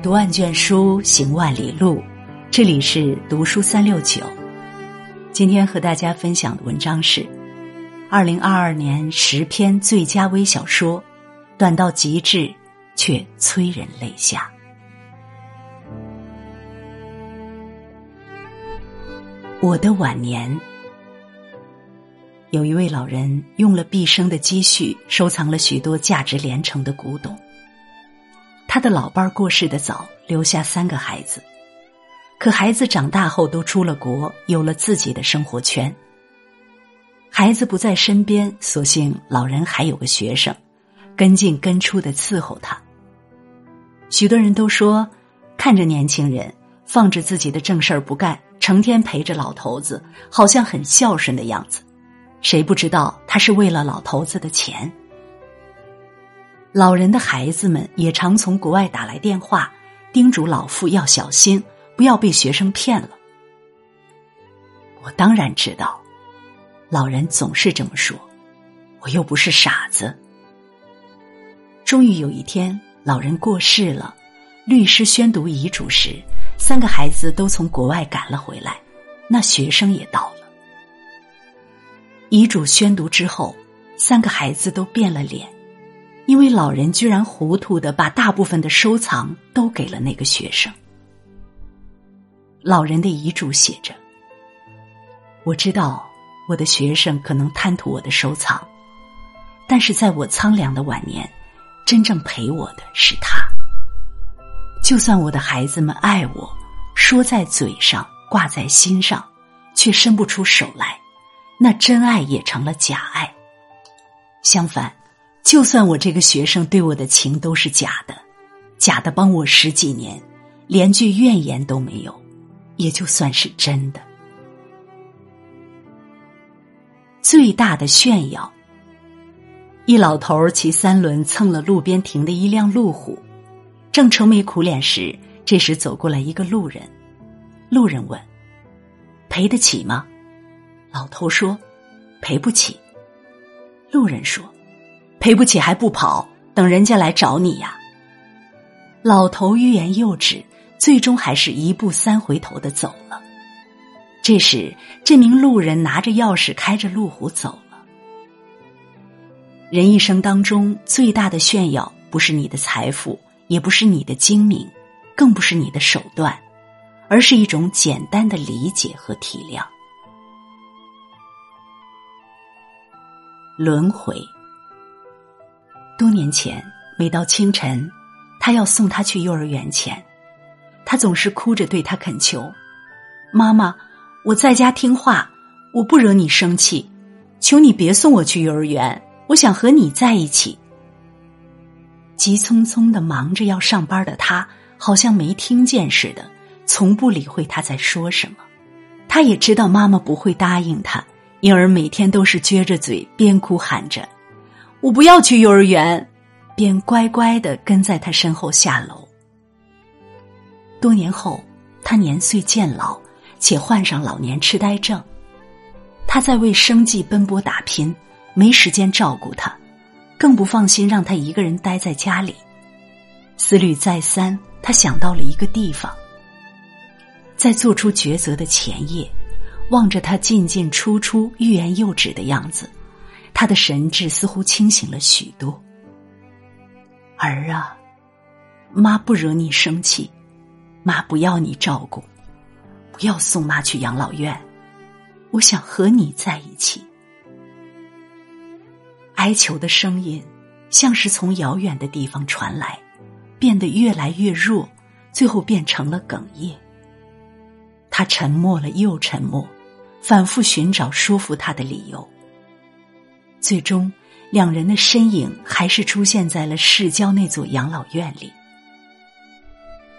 读万卷书，行万里路。这里是读书三六九。今天和大家分享的文章是二零二二年十篇最佳微小说，短到极致，却催人泪下。我的晚年，有一位老人用了毕生的积蓄，收藏了许多价值连城的古董。他的老伴儿过世的早，留下三个孩子，可孩子长大后都出了国，有了自己的生活圈。孩子不在身边，所幸老人还有个学生，跟进跟出的伺候他。许多人都说，看着年轻人放着自己的正事儿不干，成天陪着老头子，好像很孝顺的样子。谁不知道他是为了老头子的钱？老人的孩子们也常从国外打来电话，叮嘱老妇要小心，不要被学生骗了。我当然知道，老人总是这么说，我又不是傻子。终于有一天，老人过世了，律师宣读遗嘱时，三个孩子都从国外赶了回来，那学生也到了。遗嘱宣读之后，三个孩子都变了脸。因为老人居然糊涂的把大部分的收藏都给了那个学生。老人的遗嘱写着：“我知道我的学生可能贪图我的收藏，但是在我苍凉的晚年，真正陪我的是他。就算我的孩子们爱我，说在嘴上，挂在心上，却伸不出手来，那真爱也成了假爱。相反。”就算我这个学生对我的情都是假的，假的帮我十几年，连句怨言都没有，也就算是真的。最大的炫耀。一老头骑三轮蹭了路边停的一辆路虎，正愁眉苦脸时，这时走过来一个路人。路人问：“赔得起吗？”老头说：“赔不起。”路人说。赔不起还不跑，等人家来找你呀！老头欲言又止，最终还是一步三回头的走了。这时，这名路人拿着钥匙开着路虎走了。人一生当中最大的炫耀，不是你的财富，也不是你的精明，更不是你的手段，而是一种简单的理解和体谅。轮回。多年前，每到清晨，他要送他去幼儿园前，他总是哭着对他恳求：“妈妈，我在家听话，我不惹你生气，求你别送我去幼儿园，我想和你在一起。”急匆匆的忙着要上班的他，好像没听见似的，从不理会他在说什么。他也知道妈妈不会答应他，因而每天都是撅着嘴，边哭喊着。我不要去幼儿园，便乖乖的跟在他身后下楼。多年后，他年岁渐老，且患上老年痴呆症，他在为生计奔波打拼，没时间照顾他，更不放心让他一个人待在家里。思虑再三，他想到了一个地方，在做出抉择的前夜，望着他进进出出、欲言又止的样子。他的神智似乎清醒了许多。儿啊，妈不惹你生气，妈不要你照顾，不要送妈去养老院，我想和你在一起。哀求的声音像是从遥远的地方传来，变得越来越弱，最后变成了哽咽。他沉默了又沉默，反复寻找说服他的理由。最终，两人的身影还是出现在了市郊那座养老院里。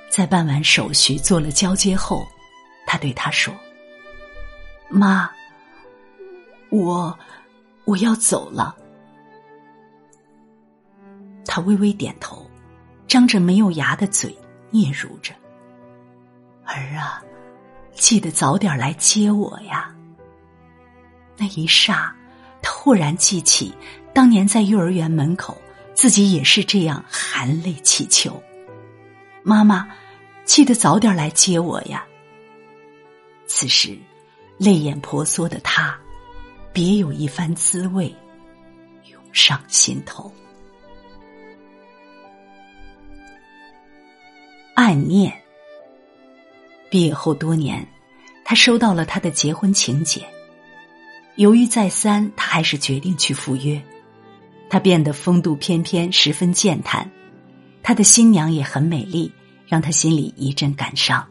在办完手续、做了交接后，他对他说：“妈，我我要走了。”他微微点头，张着没有牙的嘴，嗫嚅着：“儿啊，记得早点来接我呀。”那一霎。忽然记起，当年在幼儿园门口，自己也是这样含泪祈求。妈妈，记得早点来接我呀。”此时，泪眼婆娑的他，别有一番滋味涌上心头。暗念。毕业后多年，他收到了他的结婚请柬。犹豫再三，他还是决定去赴约。他变得风度翩翩，十分健谈。他的新娘也很美丽，让他心里一阵感伤。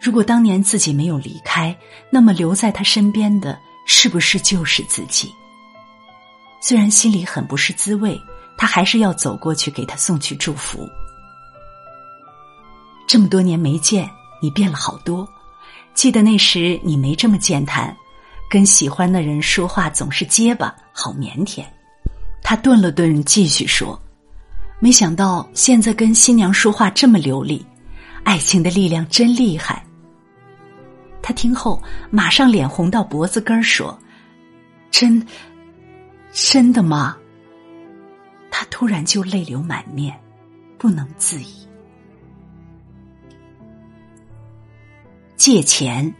如果当年自己没有离开，那么留在他身边的是不是就是自己？虽然心里很不是滋味，他还是要走过去给他送去祝福。这么多年没见，你变了好多。记得那时你没这么健谈，跟喜欢的人说话总是结巴，好腼腆。他顿了顿，继续说：“没想到现在跟新娘说话这么流利，爱情的力量真厉害。”他听后马上脸红到脖子根儿，说：“真，真的吗？”他突然就泪流满面，不能自已。借钱，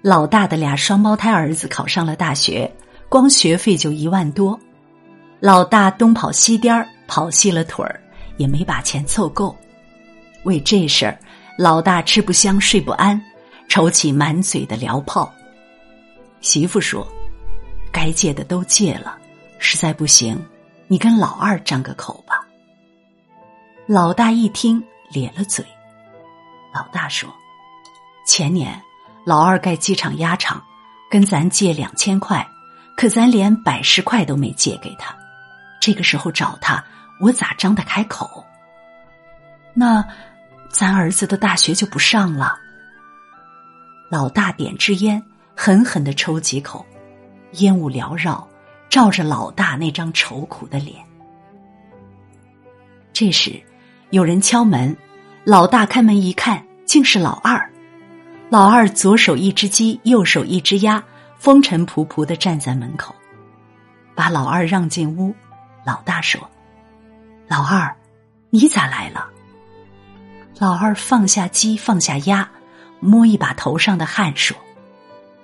老大的俩双胞胎儿子考上了大学，光学费就一万多。老大东跑西颠儿，跑细了腿儿，也没把钱凑够。为这事儿，老大吃不香睡不安，抽起满嘴的燎炮。媳妇说：“该借的都借了，实在不行，你跟老二张个口吧。”老大一听咧了嘴。老大说。前年，老二盖机场鸭场，跟咱借两千块，可咱连百十块都没借给他。这个时候找他，我咋张得开口？那咱儿子的大学就不上了。老大点支烟，狠狠的抽几口，烟雾缭绕，照着老大那张愁苦的脸。这时，有人敲门，老大开门一看，竟是老二。老二左手一只鸡，右手一只鸭，风尘仆仆的站在门口，把老二让进屋。老大说：“老二，你咋来了？”老二放下鸡，放下鸭，摸一把头上的汗，说：“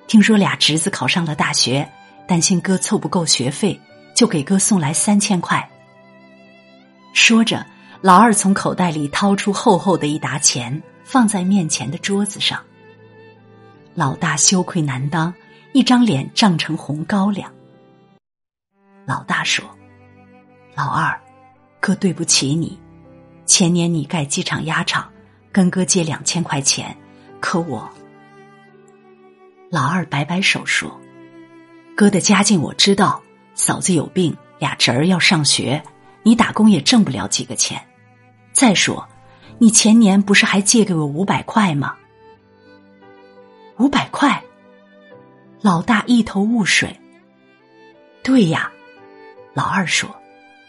听说俩侄子考上了大学，担心哥凑不够学费，就给哥送来三千块。”说着，老二从口袋里掏出厚厚的一沓钱，放在面前的桌子上。老大羞愧难当，一张脸涨成红高粱。老大说：“老二，哥对不起你。前年你盖机场鸭场，跟哥借两千块钱，可我……”老二摆摆手说：“哥的家境我知道，嫂子有病，俩侄儿要上学，你打工也挣不了几个钱。再说，你前年不是还借给我五百块吗？”五百块，老大一头雾水。对呀，老二说：“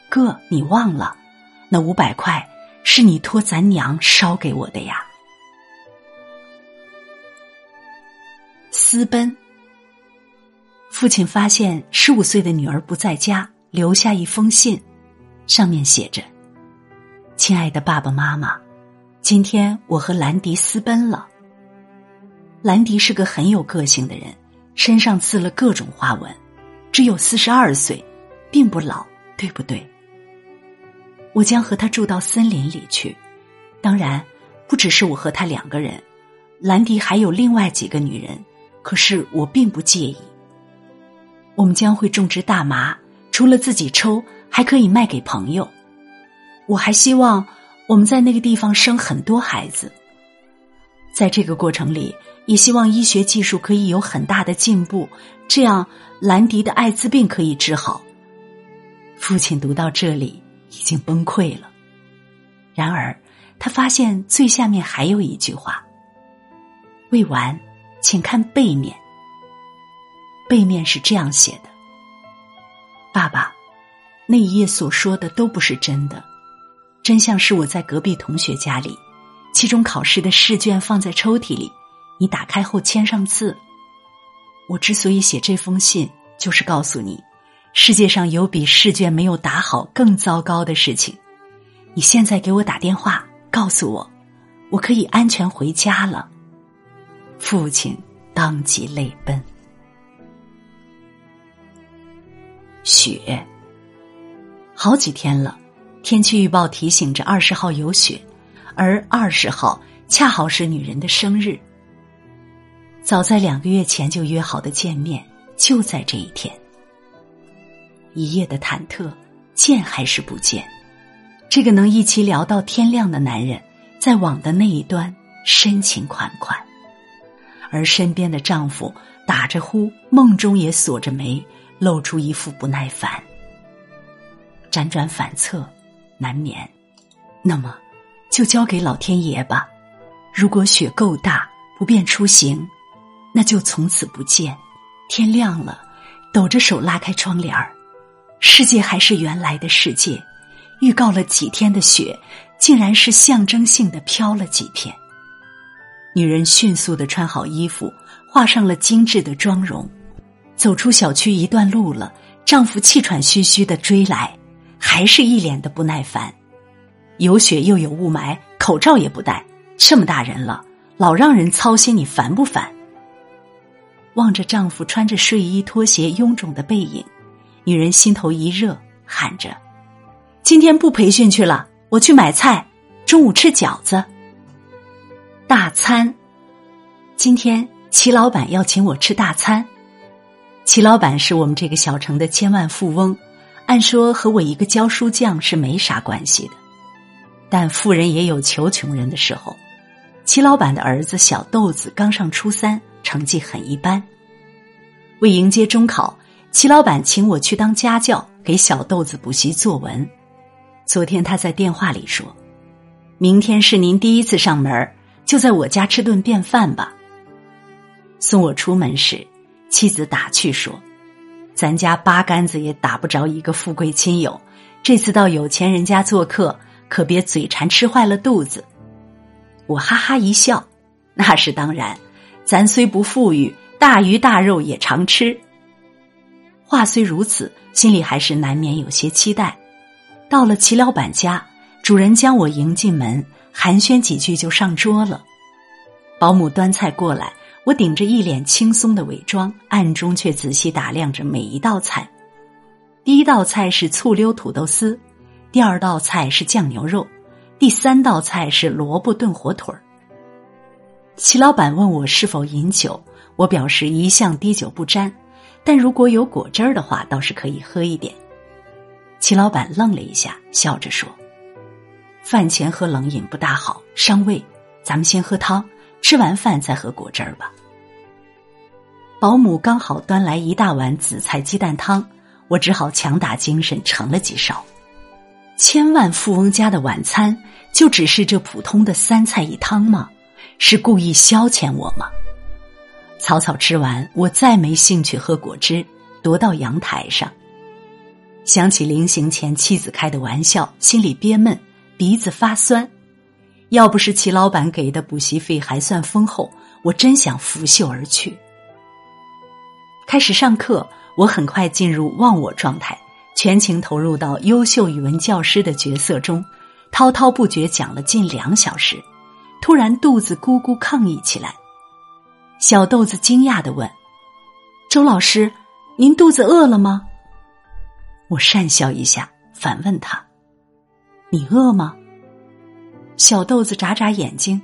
哥，你忘了，那五百块是你托咱娘捎给我的呀。”私奔。父亲发现十五岁的女儿不在家，留下一封信，上面写着：“亲爱的爸爸妈妈，今天我和兰迪私奔了。”兰迪是个很有个性的人，身上刺了各种花纹，只有四十二岁，并不老，对不对？我将和他住到森林里去，当然不只是我和他两个人，兰迪还有另外几个女人，可是我并不介意。我们将会种植大麻，除了自己抽，还可以卖给朋友。我还希望我们在那个地方生很多孩子，在这个过程里。也希望医学技术可以有很大的进步，这样兰迪的艾滋病可以治好。父亲读到这里已经崩溃了，然而他发现最下面还有一句话。未完，请看背面。背面是这样写的：“爸爸，那一页所说的都不是真的，真相是我在隔壁同学家里，期中考试的试卷放在抽屉里。”你打开后签上字。我之所以写这封信，就是告诉你，世界上有比试卷没有打好更糟糕的事情。你现在给我打电话，告诉我，我可以安全回家了。”父亲当即泪奔。雪，好几天了，天气预报提醒着二十号有雪，而二十号恰好是女人的生日。早在两个月前就约好的见面，就在这一天。一夜的忐忑，见还是不见？这个能一起聊到天亮的男人，在网的那一端深情款款，而身边的丈夫打着呼，梦中也锁着眉。露出一副不耐烦，辗转反侧，难眠。那么，就交给老天爷吧。如果雪够大，不便出行，那就从此不见。天亮了，抖着手拉开窗帘儿，世界还是原来的世界。预告了几天的雪，竟然是象征性的飘了几片。女人迅速的穿好衣服，画上了精致的妆容。走出小区一段路了，丈夫气喘吁吁的追来，还是一脸的不耐烦。有雪又有雾霾，口罩也不戴，这么大人了，老让人操心，你烦不烦？望着丈夫穿着睡衣拖鞋臃肿的背影，女人心头一热，喊着：“今天不培训去了，我去买菜，中午吃饺子。大餐，今天齐老板要请我吃大餐。”齐老板是我们这个小城的千万富翁，按说和我一个教书匠是没啥关系的，但富人也有求穷人的时候。齐老板的儿子小豆子刚上初三，成绩很一般。为迎接中考，齐老板请我去当家教，给小豆子补习作文。昨天他在电话里说：“明天是您第一次上门，就在我家吃顿便饭吧。”送我出门时。妻子打趣说：“咱家八竿子也打不着一个富贵亲友，这次到有钱人家做客，可别嘴馋吃坏了肚子。”我哈哈一笑：“那是当然，咱虽不富裕，大鱼大肉也常吃。”话虽如此，心里还是难免有些期待。到了齐老板家，主人将我迎进门，寒暄几句就上桌了。保姆端菜过来。我顶着一脸轻松的伪装，暗中却仔细打量着每一道菜。第一道菜是醋溜土豆丝，第二道菜是酱牛肉，第三道菜是萝卜炖火腿儿。齐老板问我是否饮酒，我表示一向滴酒不沾，但如果有果汁儿的话，倒是可以喝一点。齐老板愣了一下，笑着说：“饭前喝冷饮不大好，伤胃，咱们先喝汤。”吃完饭再喝果汁儿吧。保姆刚好端来一大碗紫菜鸡蛋汤，我只好强打精神盛了几勺。千万富翁家的晚餐就只是这普通的三菜一汤吗？是故意消遣我吗？草草吃完，我再没兴趣喝果汁，踱到阳台上，想起临行前妻子开的玩笑，心里憋闷，鼻子发酸。要不是齐老板给的补习费还算丰厚，我真想拂袖而去。开始上课，我很快进入忘我状态，全情投入到优秀语文教师的角色中，滔滔不绝讲了近两小时。突然肚子咕咕抗议起来，小豆子惊讶的问：“周老师，您肚子饿了吗？”我讪笑一下，反问他：“你饿吗？”小豆子眨眨眼睛，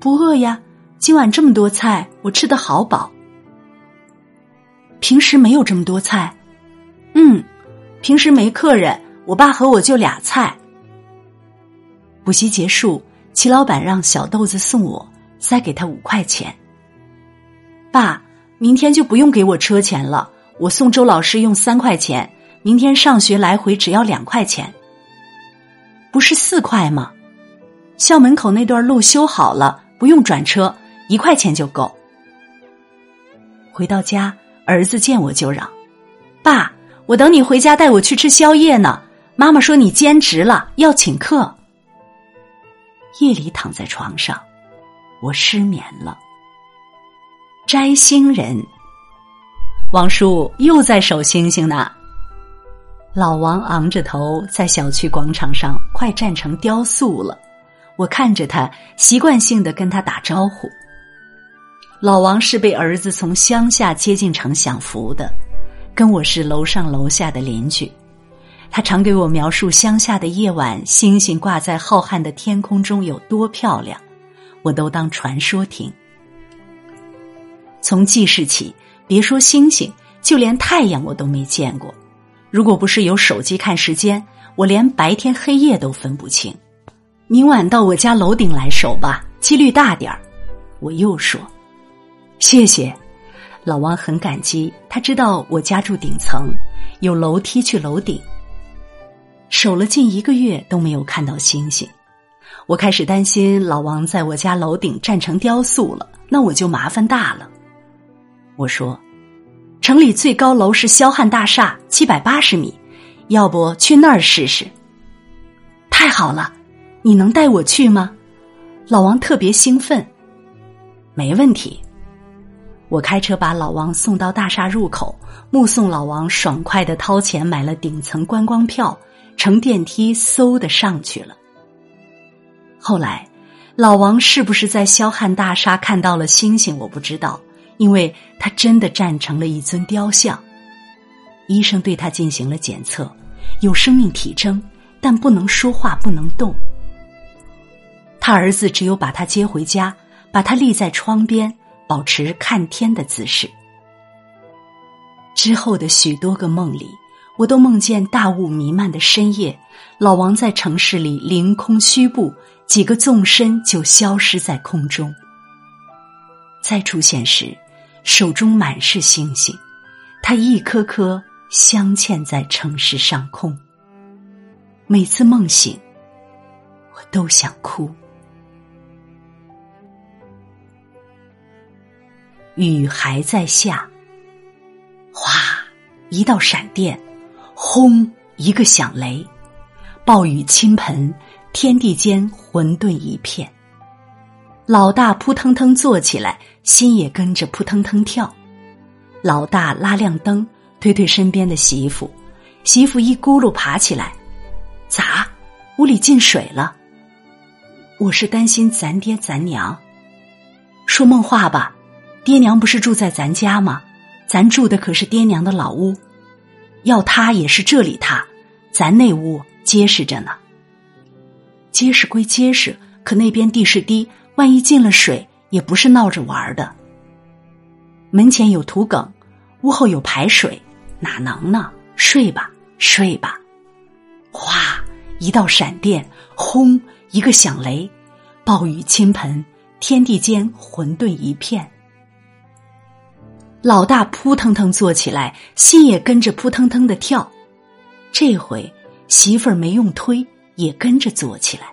不饿呀。今晚这么多菜，我吃的好饱。平时没有这么多菜，嗯，平时没客人，我爸和我就俩菜。补习结束，齐老板让小豆子送我，塞给他五块钱。爸，明天就不用给我车钱了，我送周老师用三块钱，明天上学来回只要两块钱，不是四块吗？校门口那段路修好了，不用转车，一块钱就够。回到家，儿子见我就嚷：“爸，我等你回家带我去吃宵夜呢。妈妈说你兼职了，要请客。”夜里躺在床上，我失眠了。摘星人，王叔又在守星星呢。老王昂着头在小区广场上快站成雕塑了，我看着他，习惯性的跟他打招呼。老王是被儿子从乡下接进城享福的，跟我是楼上楼下的邻居。他常给我描述乡下的夜晚，星星挂在浩瀚的天空中有多漂亮，我都当传说听。从记事起，别说星星，就连太阳我都没见过。如果不是有手机看时间，我连白天黑夜都分不清。明晚到我家楼顶来守吧，几率大点儿。我又说。谢谢，老王很感激。他知道我家住顶层，有楼梯去楼顶。守了近一个月都没有看到星星，我开始担心老王在我家楼顶站成雕塑了，那我就麻烦大了。我说，城里最高楼是霄汉大厦，七百八十米，要不去那儿试试？太好了，你能带我去吗？老王特别兴奋。没问题。我开车把老王送到大厦入口，目送老王爽快的掏钱买了顶层观光票，乘电梯嗖的上去了。后来，老王是不是在霄汉大厦看到了星星？我不知道，因为他真的站成了一尊雕像。医生对他进行了检测，有生命体征，但不能说话，不能动。他儿子只有把他接回家，把他立在窗边。保持看天的姿势。之后的许多个梦里，我都梦见大雾弥漫的深夜，老王在城市里凌空虚步，几个纵身就消失在空中。再出现时，手中满是星星，他一颗颗镶嵌在城市上空。每次梦醒，我都想哭。雨还在下，哗，一道闪电，轰，一个响雷，暴雨倾盆，天地间混沌一片。老大扑腾腾坐起来，心也跟着扑腾腾跳。老大拉亮灯，推推身边的媳妇，媳妇一咕噜爬起来，咋？屋里进水了？我是担心咱爹咱娘，说梦话吧。爹娘不是住在咱家吗？咱住的可是爹娘的老屋，要塌也是这里塌，咱那屋结实着呢。结实归结实，可那边地势低，万一进了水，也不是闹着玩的。门前有土埂，屋后有排水，哪能呢？睡吧，睡吧。哗，一道闪电，轰，一个响雷，暴雨倾盆，天地间混沌一片。老大扑腾腾坐起来，心也跟着扑腾腾的跳。这回媳妇儿没用推，也跟着坐起来。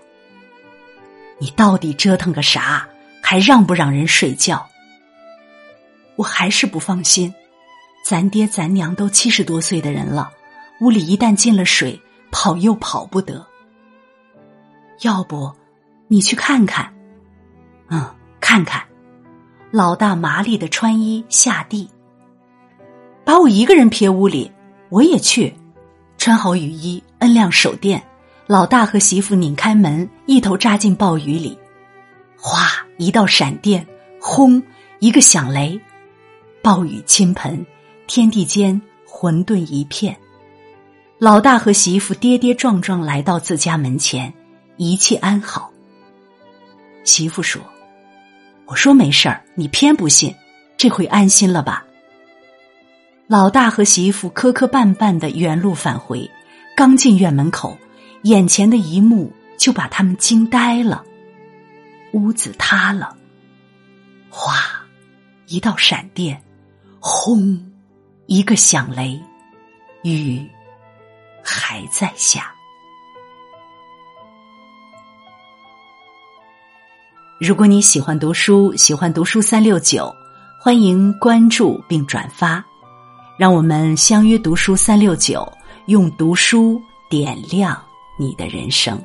你到底折腾个啥？还让不让人睡觉？我还是不放心。咱爹咱娘都七十多岁的人了，屋里一旦进了水，跑又跑不得。要不，你去看看。嗯，看看。老大麻利的穿衣下地，把我一个人撇屋里，我也去。穿好雨衣，摁亮手电，老大和媳妇拧开门，一头扎进暴雨里。哗，一道闪电，轰，一个响雷，暴雨倾盆，天地间混沌一片。老大和媳妇跌跌撞撞来到自家门前，一切安好。媳妇说。我说没事儿，你偏不信，这回安心了吧？老大和媳妇磕磕绊绊的原路返回，刚进院门口，眼前的一幕就把他们惊呆了：屋子塌了，哗，一道闪电，轰，一个响雷，雨还在下。如果你喜欢读书，喜欢读书三六九，欢迎关注并转发，让我们相约读书三六九，用读书点亮你的人生。